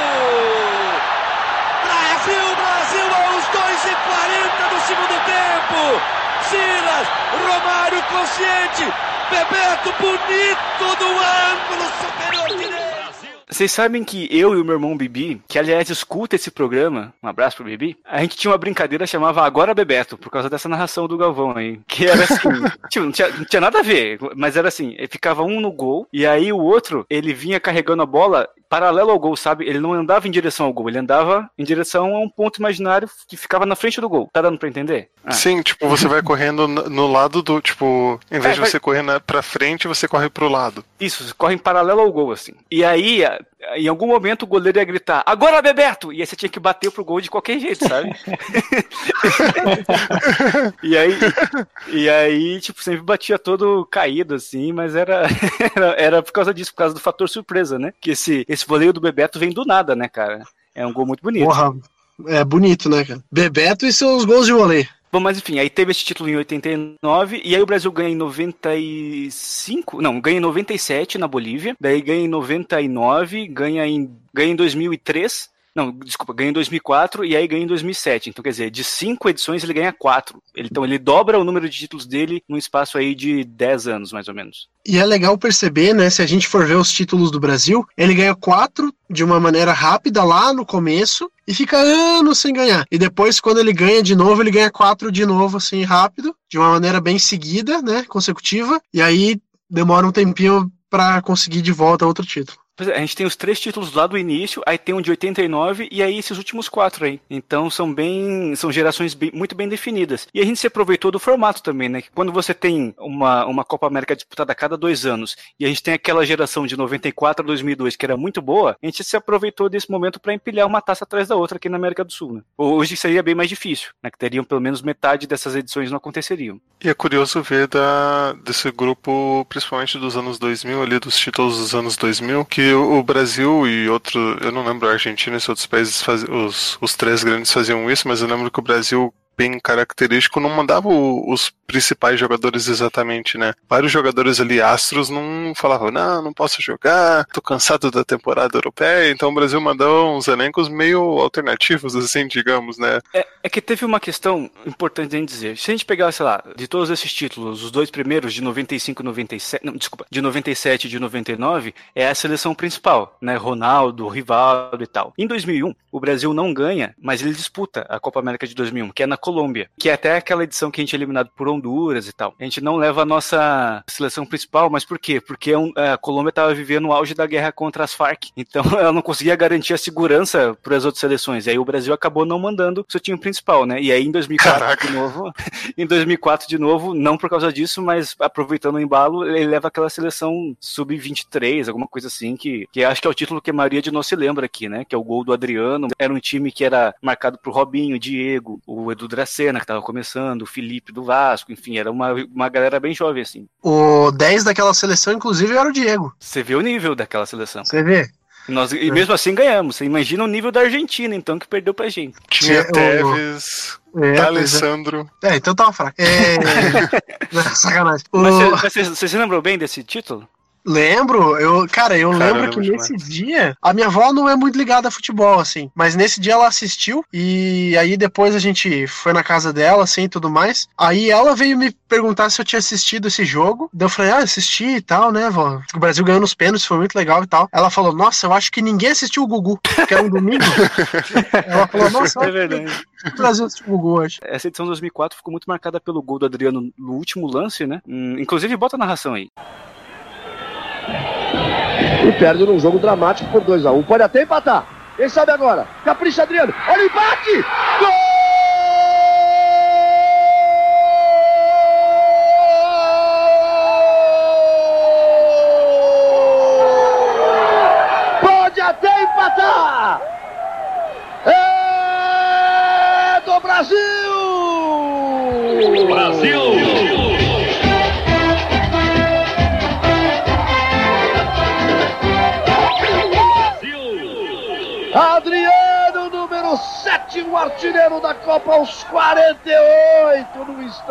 Brasil, Brasil aos 2h40 do segundo tempo! Silas, Romário consciente, Bebeto bonito do ângulo superior direito! Vocês sabem que eu e o meu irmão Bibi, que aliás escuta esse programa, um abraço pro Bibi, a gente tinha uma brincadeira chamava Agora Bebeto, por causa dessa narração do Galvão aí. Que era assim, tipo, não, tinha, não tinha nada a ver, mas era assim, ficava um no gol, e aí o outro, ele vinha carregando a bola paralelo ao gol, sabe? Ele não andava em direção ao gol, ele andava em direção a um ponto imaginário que ficava na frente do gol. Tá dando pra entender? Ah. Sim, tipo, você vai correndo no lado do. Tipo, em vez É, de vai- você correr na, pra frente, você corre pro lado. Isso, você corre em paralelo ao gol, assim. E aí, em algum momento, o goleiro ia gritar, agora Bebeto! E aí você tinha que bater pro gol de qualquer jeito, sabe? e aí, e aí, tipo, sempre batia todo caído, assim, mas era, era, era por causa disso, por causa do fator surpresa, né? Que esse, esse voleio do Bebeto vem do nada, né, cara? É um gol muito bonito. Porra, é bonito, né, cara? Bebeto e seus gols de vôlei. Bom, mas enfim, aí teve esse título em 89, e aí o Brasil ganha em 95, não, ganha em 97 na Bolívia, daí ganha em 99, ganha em, ganha em 2003, não, desculpa, ganha em 2004 e aí ganha em 2007. Então, quer dizer, de cinco edições ele ganha quatro. Ele- Então, ele dobra o número de títulos dele num espaço aí de 10 anos, mais ou menos. E é legal perceber, né, se a gente for ver os títulos do Brasil, ele ganha quatro de uma maneira rápida lá no começo e fica anos sem ganhar. E depois, quando ele ganha de novo, ele ganha quatro de novo, assim, rápido, de uma maneira bem seguida, né, consecutiva, e aí demora um tempinho pra conseguir de volta outro título. É, a gente tem os três títulos lá do início, aí tem um de 89 e aí esses últimos quatro aí. Então são bem. são gerações bem- muito bem definidas. E a gente se aproveitou do formato também, né? Que quando você tem uma, uma Copa América disputada a cada dois anos e a gente tem aquela geração de 94 a 2002 que era muito boa, a gente se aproveitou desse momento para empilhar uma taça atrás da outra aqui na América do Sul, né? Hoje seria bem mais difícil, né? Que teriam pelo menos metade dessas edições não aconteceriam. E é curioso ver da, desse grupo, principalmente dos anos 2000, ali dos títulos dos anos 2000, que o, o Brasil e outro, eu não lembro a Argentina e os outros países, faz, os, os três grandes faziam isso, mas eu lembro que o Brasil bem característico, não mandava o- os principais jogadores exatamente, né? Vários jogadores ali, astros, não falavam, não, não posso jogar, tô cansado da temporada europeia, então o Brasil mandou uns elencos meio alternativos, assim, digamos, né? É, é que teve uma questão importante em dizer. Se a gente pegar, sei lá, de todos esses títulos, os dois primeiros de 95 e 97, não, desculpa, de 97 e de 99, é a seleção principal, né? Ronaldo, Rivaldo e tal. Em 2001, o Brasil não ganha, mas ele disputa a Copa América de 2001, que é na Colômbia, que é até aquela edição que a gente é eliminado por Honduras e tal. A gente não leva a nossa seleção principal, mas por quê? Porque é um- a Colômbia estava vivendo o auge da guerra contra as Farc, então ela não conseguia garantir a segurança para as outras seleções. E aí o Brasil acabou não mandando o seu time principal, né? E aí em 2004 Caraca. de novo, em 2004 de novo, não por causa disso, mas aproveitando o embalo, ele leva aquela seleção sub-23, alguma coisa assim, que, que acho que é o título que a maioria de nós se lembra aqui, né? Que é o gol do Adriano. Era um time que era marcado por Robinho, Diego, o Edu Dracena, que estava começando, o Felipe do Vasco, enfim, era uma, uma galera bem jovem, assim. O 10 daquela seleção, inclusive, era o Diego. Você vê o nível daquela seleção. Você vê? E, nós, e mesmo assim ganhamos. Você imagina o nível da Argentina, então, que perdeu pra gente. Tinha Tevez, É, é. Alessandro. É, então tava fraco. É... Sacanagem. O- Mas você se lembrou bem desse título? Lembro, eu, cara, eu Cara, lembro eu que nesse dia, a minha avó não é muito ligada a futebol, assim, mas nesse dia ela assistiu e aí depois a gente foi na casa dela, assim, e tudo mais. Aí ela veio me perguntar se eu tinha assistido esse jogo. Daí eu falei, ah, assisti e tal, né, vó? O Brasil ganhou nos pênaltis, foi muito legal e tal. Ela falou, nossa, eu acho que ninguém assistiu o Gugu, que era um domingo. ela falou, nossa, É verdade. o Brasil assistiu o Gugu hoje. Essa edição de 2004 ficou muito marcada pelo gol do Adriano no último lance, né? Hum, inclusive, bota a narração aí. E perde num jogo dramático por 2x1. Pode até empatar. Quem sabe agora? Capricha, Adriano. Olha o empate! Gol!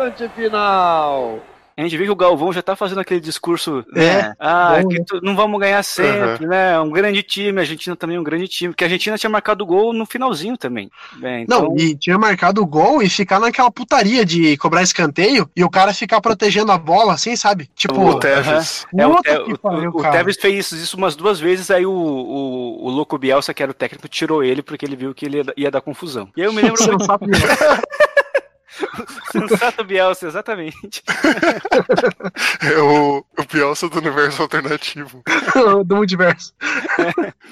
Instante final. A gente vê que o Galvão já tá fazendo aquele discurso, É, né? Ah, bom, que né? tu- não vamos ganhar sempre, né? Um grande time, a Argentina também é um grande time, porque a Argentina tinha marcado o gol no finalzinho também. É, então, Não, e tinha marcado o gol e ficar naquela putaria de cobrar escanteio e o cara ficar protegendo a bola, assim, sabe? Tipo, O Tevez. É, o, Te- o- o. Tevez fez isso, isso umas duas vezes, aí o, o, o louco Bielsa, que era o técnico, tirou ele porque ele viu que ele ia, ia dar confusão. E aí eu me lembro Sensato Bielsa, exatamente. É o, o Bielsa do universo alternativo. do multiverso.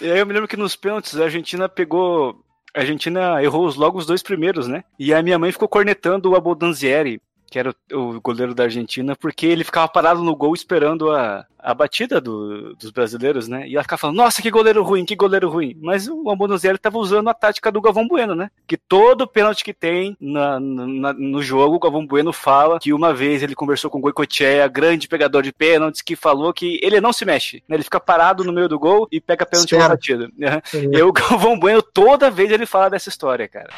E aí eu me lembro que nos pênaltis a Argentina pegou. A Argentina errou os- logo os dois primeiros, né? E a minha mãe ficou cornetando o Abondanzieri, que era o, o goleiro da Argentina, porque ele ficava parado no gol esperando a, a batida do- dos brasileiros, né? E ela ficava falando, nossa, que goleiro ruim, que goleiro ruim. Mas o Abondanzieri estava usando a tática do Galvão Bueno, né? Que todo pênalti que tem na- na- no jogo, o Galvão Bueno fala que uma vez ele conversou com o Goicoechea, grande pegador de pênaltis, que falou que ele não se mexe, né? Ele fica parado no meio do gol e pega pênalti uma batida. Né? E o Galvão Bueno, toda vez ele fala dessa história, cara.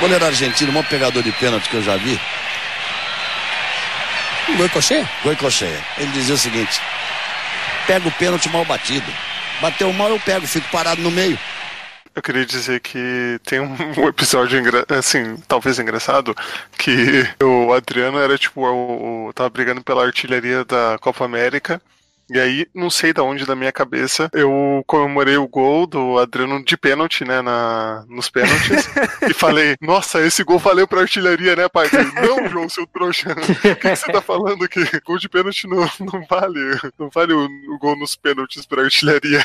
Goleiro argentino, o maior pegador de pênalti que eu já vi. Goicoechea? Goicoechea. Ele dizia o seguinte: pega o pênalti mal batido. Bateu mal, eu pego, fico parado no meio. Eu queria dizer que tem um episódio, assim, talvez engraçado, que o Adriano era tipo, o, o- tava brigando pela artilharia da Copa América. E aí, não sei da onde da minha cabeça, eu comemorei o gol do Adriano de pênalti, né, na, nos pênaltis, e falei, nossa, esse gol valeu pra artilharia, né, pai? Ele, não, João, seu trouxa, o que, você tá falando aqui? Gol de pênalti não, não vale, não vale o, o gol nos pênaltis pra artilharia.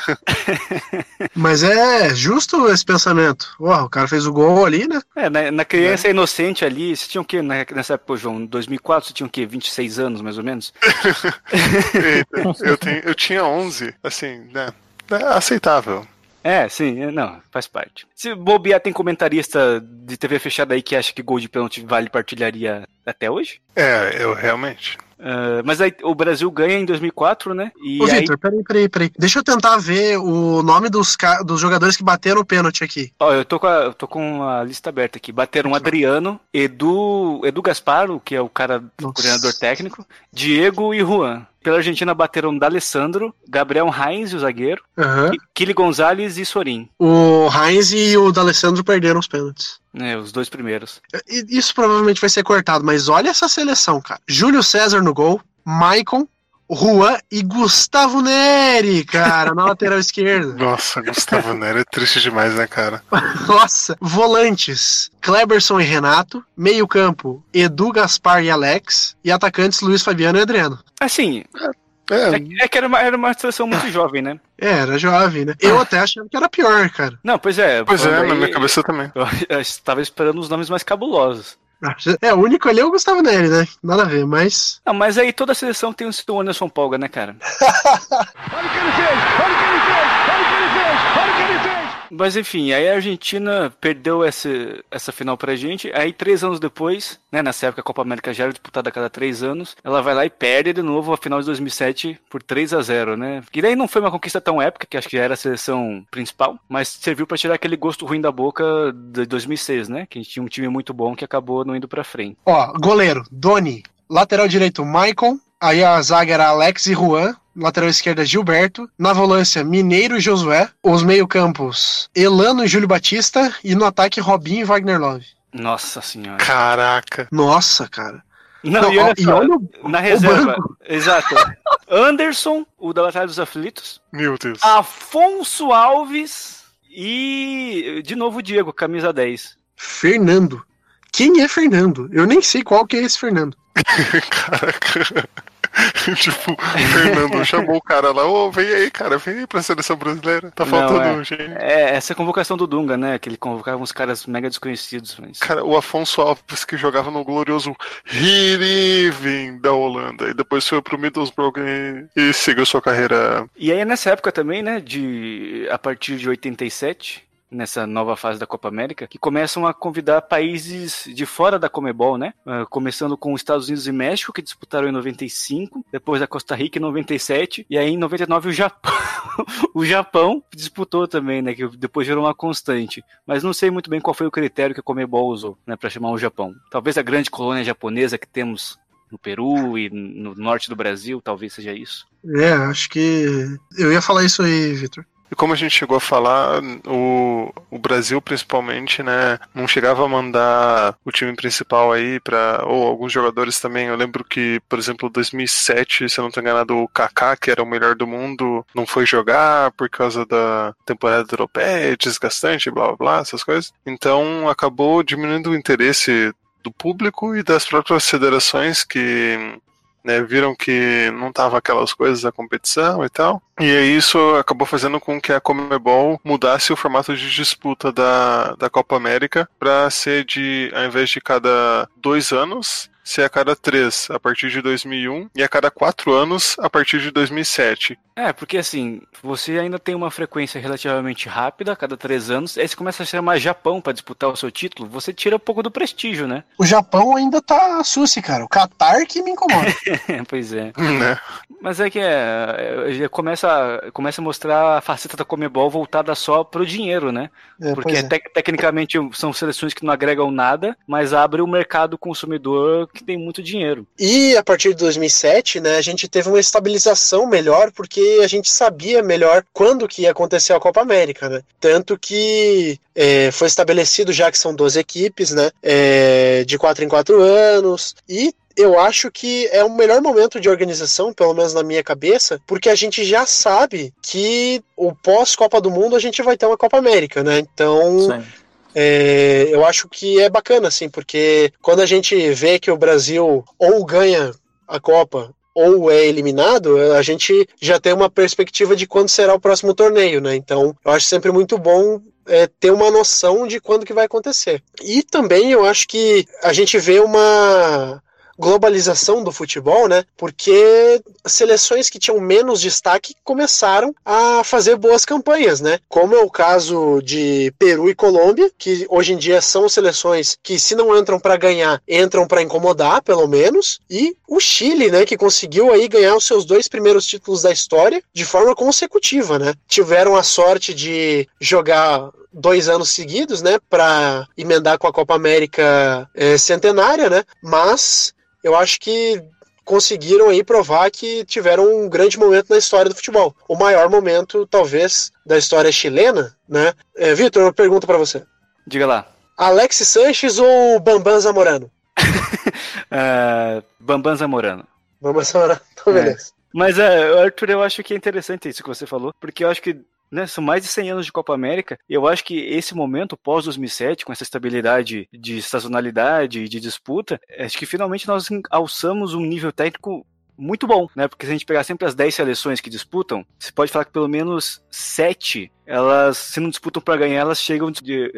Mas é justo esse pensamento. Uau, o cara fez o gol ali, né? É, na, na criança inocente ali, você tinha o quê na- nessa época, João? Em 2004, você tinha o quê? 26 anos, mais ou menos? Eita, eu, tenho, eu tinha 11, assim, né? É aceitável. É, sim, é, não, faz parte. Se bobear, tem comentarista de TV fechada aí que acha que gol de pênalti vale pra artilharia até hoje? É, eu realmente. Ah, mas aí o Brasil ganha em 2004, né? E Ô, aí, Vitor, peraí, peraí, peraí. Deixa eu tentar ver o nome dos, dos jogadores que bateram o pênalti aqui. ó, eu tô com a, eu tô com a lista aberta aqui. Bateram Adriano, Edu, Edu Gasparo, que é o cara Nossa. coordenador técnico, Diego e Juan. Pela Argentina bateram D'Alessandro, Gabriel Heinz, o zagueiro, Aham. Kili Gonzalez e Sorin. O Heinz e o D'Alessandro perderam os pênaltis. Né, os dois primeiros. Isso provavelmente vai ser cortado, mas olha essa seleção, cara. Júlio César no gol, Maicon, Juan e Gustavo Neri, cara, na lateral esquerda. Nossa, Gustavo Nery é triste demais, né, cara? Nossa, volantes, Kleberson e Renato, meio campo, Edu, Gaspar e Alex, e atacantes Luiz Fabiano e Adriano. Assim, É, é, que era uma, era uma seleção muito jovem, né? É, era jovem, né? Eu até achava que era pior, cara. Não, pois é. pois é, falando na aí, minha cabeça também. Eu, eu estava esperando os nomes mais cabulosos. É, o único ali é o Gustavo Neri, né? Nada a ver, mas. Não, mas aí toda a seleção tem seu Anderson Polga, né, cara? Olha o que ele fez! Olha o que ele fez! Olha o que ele fez! Olha o que ele fez! Mas enfim, aí a Argentina perdeu essa, essa final pra gente. Aí três anos depois, né, nessa época a Copa América já era disputada a cada três anos, ela vai lá e perde de novo a final de 2007 por 3 a 0 né? Que daí não foi uma conquista tão épica, que acho que era a seleção principal, mas serviu pra tirar aquele gosto ruim da boca de 2006, né? Que a gente tinha um time muito bom que acabou não indo pra frente. Ó, goleiro, Doni. Lateral direito, Maicon. Aí a zaga era Alex e Juan. Lateral esquerda Gilberto, na volância Mineiro e Josué, os meio-campos Elano e Júlio Batista e no ataque Robinho e Wagner Love. Nossa senhora. Caraca. Nossa, cara. Não, Não, e olha e só, olha o- na reserva. banco. Exato. Anderson, o da Batalha dos Aflitos. Meu Deus. Afonso Alves e. De novo o Diego, camisa 10. Fernando. Quem é Fernando? Eu nem sei qual que é esse Fernando. Caraca. tipo, o Fernando chamou o cara lá, ô, vem aí, cara, vem aí pra seleção brasileira. Tá Não, faltando é. gente. É, essa convocação do Dunga, né? Que ele convocava uns caras mega desconhecidos. Mas... Cara, o Afonso Alves que jogava no glorioso Heerenveen da Holanda e depois foi pro Middlesbrough e, e seguiu sua carreira. E aí nessa época também, né? De a partir de 87. Nessa nova fase da Copa América, que começam a convidar países de fora da Comebol, né? Ah, começando com os Estados Unidos e México, que disputaram em 95, depois a Costa Rica em 97, e aí em 99 o Japão, o Japão disputou também, né? Que depois gerou uma constante. Mas não sei muito bem qual foi o critério que a Comebol usou, né? Para chamar o Japão. Talvez a grande colônia japonesa que temos no Peru e no norte do Brasil, talvez seja isso. É, acho que. Eu ia falar isso aí, Vitor. E como a gente chegou a falar, o, o Brasil principalmente, né, não chegava a mandar o time principal aí para ou alguns jogadores também. Eu lembro que, por exemplo, 2007, se eu não estou enganado, o Kaká, que era o melhor do mundo, não foi jogar por causa da temporada europeia, desgastante, blá blá blá, essas coisas. Então acabou diminuindo o interesse do público e das próprias federações que né, viram que não tava aquelas coisas da competição e tal. E aí isso acabou fazendo com que a Comebol mudasse o formato de disputa da, da Copa América para ser de, ao invés de cada dois anos, ser a cada três a partir de 2001 e a cada quatro anos a partir de 2007. É, porque assim, você ainda tem uma frequência relativamente rápida, a cada três anos, aí você começa a chamar Japão para disputar o seu título, você tira um pouco do prestígio, né? O Japão ainda tá suci, cara. O Qatar que me incomoda. pois é. Né? Mas é que é, é, começa, começa a mostrar a faceta da Comebol voltada só pro dinheiro, né? É, Porque é. tec- tecnicamente são seleções que não agregam nada, mas abre o mercado consumidor que tem muito dinheiro. E a partir de 2007, né, a gente teve uma estabilização melhor porque a gente sabia melhor quando que ia acontecer a Copa América, né? Tanto que é, foi estabelecido já que são 12 equipes, né, é, de 4 em 4 anos e eu acho que é o melhor momento de organização, pelo menos na minha cabeça, porque a gente já sabe que o pós-Copa do Mundo a gente vai ter uma Copa América, né? Então, é, eu acho que é bacana, assim, porque quando a gente vê que o Brasil ou ganha a Copa ou é eliminado, a gente já tem uma perspectiva de quando será o próximo torneio, né? Então, eu acho sempre muito bom é, ter uma noção de quando que vai acontecer. E também eu acho que a gente vê uma globalização do futebol, né? Porque seleções que tinham menos destaque começaram a fazer boas campanhas, né? Como é o caso de Peru e Colômbia, que hoje em dia são seleções que se não entram para ganhar, entram para incomodar, pelo menos, e o Chile, né, que conseguiu aí ganhar os seus dois primeiros títulos da história de forma consecutiva, né? Tiveram a sorte de jogar dois anos seguidos, né, para emendar com a Copa América é, centenária, né? Mas eu acho que conseguiram aí provar que tiveram um grande momento na história do futebol. O maior momento, talvez, da história chilena, né? É, Vitor, uma pergunta para você. Diga lá. Alex Sanches ou Bambam Zamorano? Uh, Bambam Zamorano. Bambam Zamorano, então beleza. Mas, uh, Arthur, eu acho que é interessante isso que você falou, porque eu acho que né, são mais de 100 anos de Copa América, eu acho que esse momento, pós-2007, com essa estabilidade de sazonalidade e de disputa, acho que finalmente nós alçamos um nível técnico muito bom, né? Porque se a gente pegar sempre as 10 seleções que disputam, você pode falar que pelo menos 7 elas, se não disputam para ganhar, elas chegam,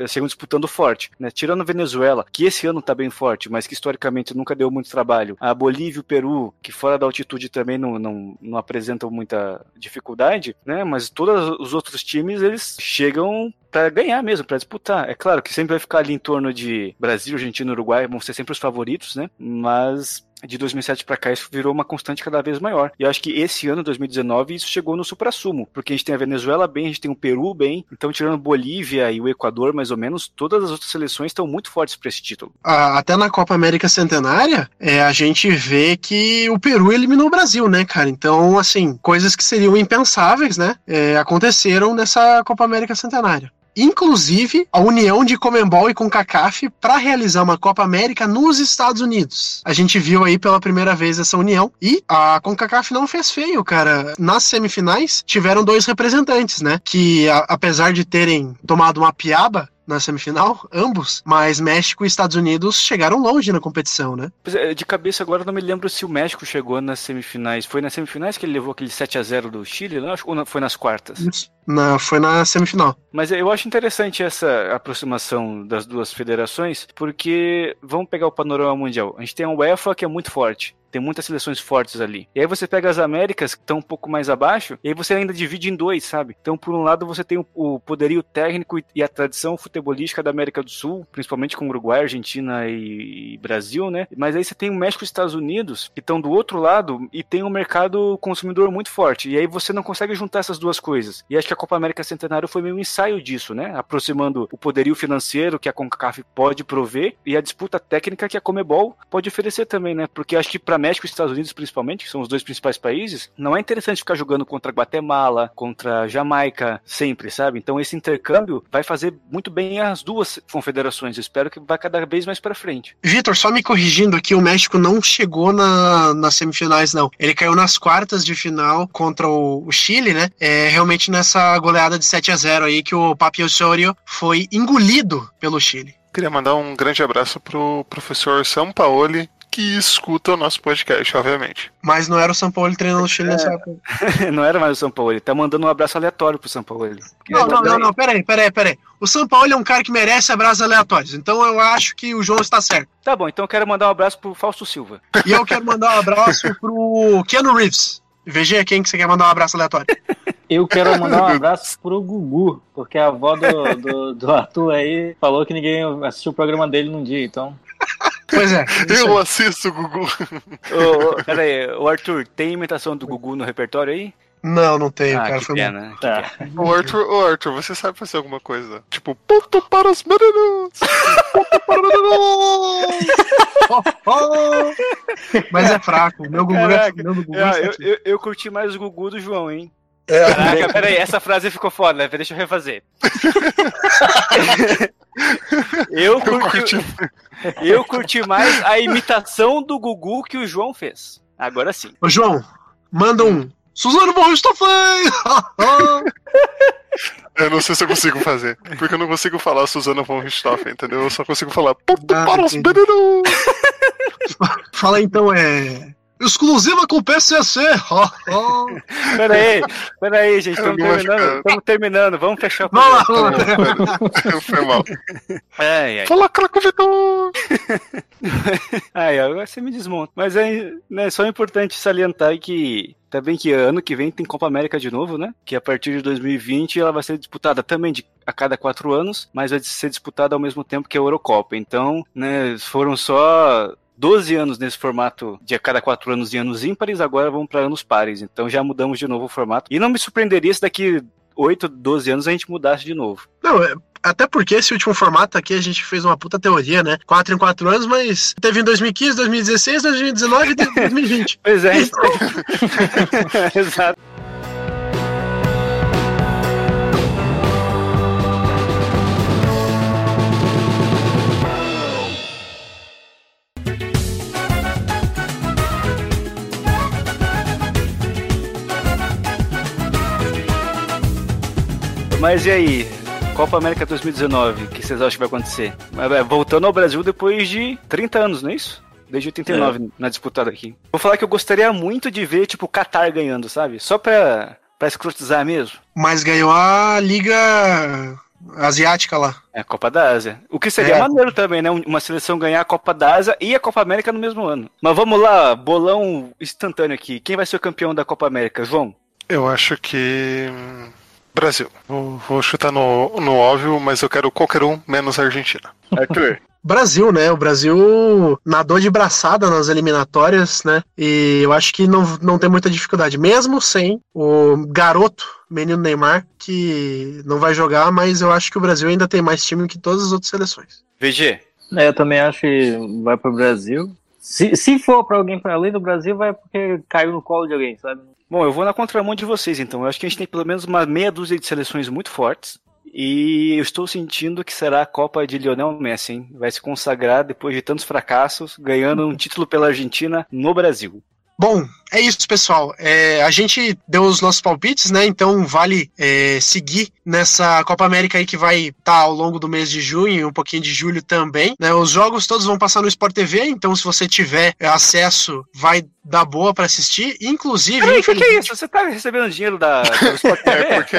chegam disputando forte. Né? Tirando a Venezuela, que esse ano tá bem forte, mas que historicamente nunca deu muito trabalho. A Bolívia e o Peru, que fora da altitude também não, não, não apresentam muita dificuldade, né? Mas todos os outros times, eles chegam para ganhar mesmo, para disputar. É claro que sempre vai ficar ali em torno de Brasil, Argentina Uruguai, vão ser sempre os favoritos, né? Mas de 2007 para cá isso virou uma constante cada vez maior. E eu acho que esse ano, 2019, isso chegou no supra-sumo, porque a gente tem a Venezuela bem, a gente tem o Peru bem, então tirando Bolívia e o Equador, mais ou menos, todas as outras seleções estão muito fortes para esse título. Até na Copa América Centenária, é, a gente vê que o Peru eliminou o Brasil, né, cara? Então, assim, coisas que seriam impensáveis, né, é, aconteceram nessa Copa América Centenária inclusive a união de Comembol e CONCACAF para realizar uma Copa América nos Estados Unidos. A gente viu aí pela primeira vez essa união e a CONCACAF não fez feio, cara. Nas semifinais tiveram dois representantes, né? Que a, apesar de terem tomado uma piaba, na semifinal, ambos, mas México e Estados Unidos chegaram longe na competição, né? É, de cabeça agora não me lembro se o México chegou nas semifinais. Foi nas semifinais que ele levou aquele 7 a 0 do Chile, não? ou foi nas quartas? Na, foi na semifinal. Mas eu acho interessante essa aproximação das duas federações, porque vamos pegar o panorama mundial. A gente tem a UEFA que é muito forte tem muitas seleções fortes ali. E aí você pega as Américas, que estão um pouco mais abaixo, e aí você ainda divide em dois, sabe? Então, por um lado, você tem o poderio técnico e a tradição futebolística da América do Sul, principalmente com Uruguai, Argentina e Brasil, né? Mas aí você tem o México e Estados Unidos, que estão do outro lado e tem um mercado consumidor muito forte. E aí você não consegue juntar essas duas coisas. E acho que a Copa América Centenário foi meio um ensaio disso, né? Aproximando o poderio financeiro que a CONCACAF pode prover e a disputa técnica que a Comebol pode oferecer também, né? Porque acho que para México e Estados Unidos, principalmente, que são os dois principais países, não é interessante ficar jogando contra Guatemala, contra Jamaica, sempre, sabe? Então esse intercâmbio vai fazer muito bem as duas confederações. Eu espero que vá cada vez mais para frente. Vitor, só me corrigindo aqui, o México não chegou na, nas semifinais, não. Ele caiu nas quartas de final contra o, o Chile, né? É realmente nessa goleada de 7 a 0 aí que o Papi Osorio foi engolido pelo Chile. Queria mandar um grande abraço pro professor Sampaoli, que escuta o nosso podcast, obviamente. Mas não era o São Paulo treinando o Chile nessa época. não era mais o São Paulo, ele tá mandando um abraço aleatório pro São Paulo. Não, não, não, não, peraí, peraí, peraí. O São Paulo é um cara que merece abraços aleatórios, então eu acho que o João está certo. Tá bom, então eu quero mandar um abraço pro Fausto Silva. E eu quero mandar um abraço pro Keanu Reeves. VG, quem que você quer mandar um abraço aleatório? Eu quero mandar um abraço pro Gugu, porque a avó do, do, do Arthur aí falou que ninguém assistiu o programa dele num dia, então. Pois é. Eu assisto o Gugu. Pera aí, o Arthur, tem imitação do Gugu no repertório aí? Não, não tenho, ah, cara. Que pena. Tá. O Arthur, o Arthur, você sabe fazer alguma coisa? Tipo, ponto para os meninos! Ponto para os meninos! oh, oh. Mas é fraco. Meu Gugu Caraca, é, meu Gugu é eu, eu, eu curti mais o Gugu do João, hein? É, Caraca, peraí, essa frase ficou foda, né? deixa eu refazer. eu, curti, eu curti mais a imitação do Gugu que o João fez. Agora sim. Ô, João, manda um. Suzano von Richthofen! Eu não sei se eu consigo fazer. Porque eu não consigo falar Suzana von Richthofen, entendeu? Eu só consigo falar Ah, para os entendi. meninos! Fala então, é. Exclusiva com o PCC! Peraí, peraí, gente, estamos não terminando, estamos terminando, vamos fechar o Vamos lá, programa. vamos lá. Foi mal. Ai, ai. Fala, Craco Vitor! Ai, agora você me desmonta. Mas é né, só importante salientar que também que ano que vem tem Copa América de novo, né? Que a partir de 2020 ela vai ser disputada também de, a cada quatro anos, mas vai ser disputada ao mesmo tempo que a Eurocopa. Então, né, foram só 12 anos nesse formato de a cada quatro anos e anos ímpares, agora vamos para anos pares. Então já mudamos de novo o formato. E não me surpreenderia se daqui 8, 12 anos a gente mudasse de novo. Não, é- até porque esse último formato aqui a gente fez uma puta teoria, né? 4 em 4 anos, mas teve em 2015, 2016, 2019 e 2020. Pois é. Exato. Mas e aí? Copa América 2019, o que vocês acham que vai acontecer? É, Voltando ao Brasil depois de 30 anos, não é isso? Desde 89 na disputada aqui. Vou falar que eu gostaria muito de ver, tipo, o Qatar ganhando, sabe? Só pra, pra escrotizar mesmo. Mas ganhou a Liga Asiática lá. É a Copa da Ásia. O que seria É. maneiro também, né? Uma seleção ganhar a Copa da Ásia e a Copa América no mesmo ano. Mas vamos lá, bolão instantâneo aqui. Quem vai ser o campeão da Copa América? João? Eu acho que. Brasil. Vou, vou chutar no, no óbvio, mas eu quero qualquer um menos a Argentina. Arthur? Brasil, né? O Brasil nadou de braçada nas eliminatórias, né? E eu acho que não, não tem muita dificuldade, mesmo sem o garoto menino Neymar, que não vai jogar, mas eu acho que o Brasil ainda tem mais time que todas as outras seleções. VG. É, eu também acho que vai pro Brasil. Se, se for para alguém para além do Brasil, vai porque caiu no colo de alguém, sabe? Bom, eu vou na contramão de vocês, então. Eu acho que a gente tem pelo menos uma meia dúzia de seleções muito fortes. E eu estou sentindo que será a Copa de Lionel Messi, hein? Vai se consagrar depois de tantos fracassos, ganhando um título pela Argentina no Brasil. Bom, é isso, pessoal. É, a gente deu os nossos palpites, né? Então vale é, seguir nessa Copa América aí que vai estar tá ao longo do mês de junho e um pouquinho de julho também. Né? Os jogos todos vão passar no Sport TV, então se você tiver acesso, vai dar boa para assistir. Inclusive. Peraí, o que, que é isso? Você tá recebendo dinheiro da, do Sport TV? É, porque.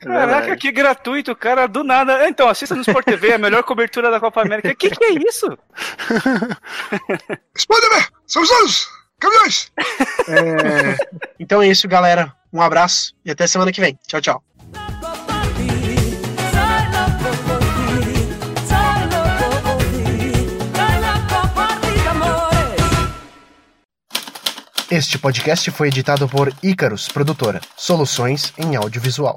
Caraca, que gratuito, cara, do nada. Então, assista no Sport TV, a melhor cobertura da Copa América. O que, que é isso? Sport TV, somos todos! Caminhões! É... Então é isso, galera. Um abraço e até semana que vem. Tchau, tchau. Este podcast foi editado por Icarus Produtora, soluções em audiovisual.